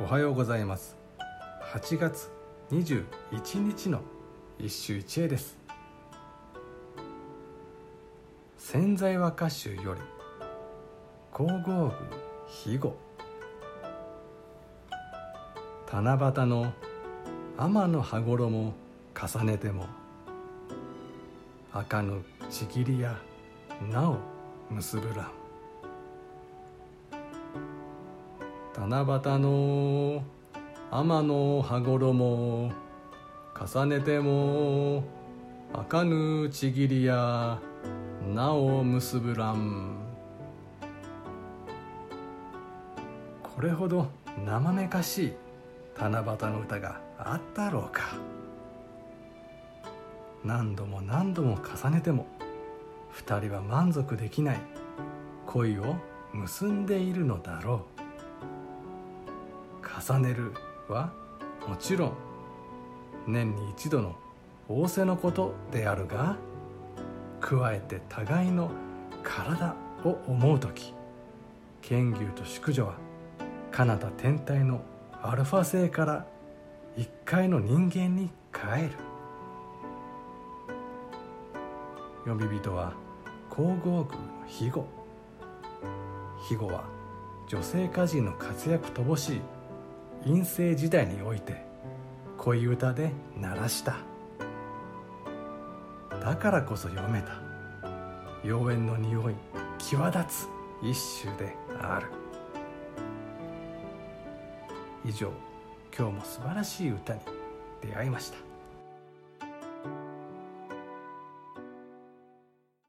おはようございます。8月21日の一首一会です。潜在和歌集より皇后宮肥後。七夕の天の羽衣重ねても赤のちぎりやなお結ぶらん七夕の天の羽衣重ねても赤ぬちぎりやなお結ぶらんこれほど生めかしい七夕の歌があったろうか。何度も何度も重ねても二人は満足できない恋を結んでいるのだろう。重ねるはもちろん年に一度の仰せのことであるが加えて互いの体を思う時剣牛と淑女は彼方天体のアルファ星から一階の人間に帰る。呼び人は皇后宮の肥後肥後は女性歌人の活躍乏しい。陰性時代において恋歌で鳴らした。だからこそ読めた。妖艶の匂い際立つ一首である。以上今日も素晴らしい歌に出会いました。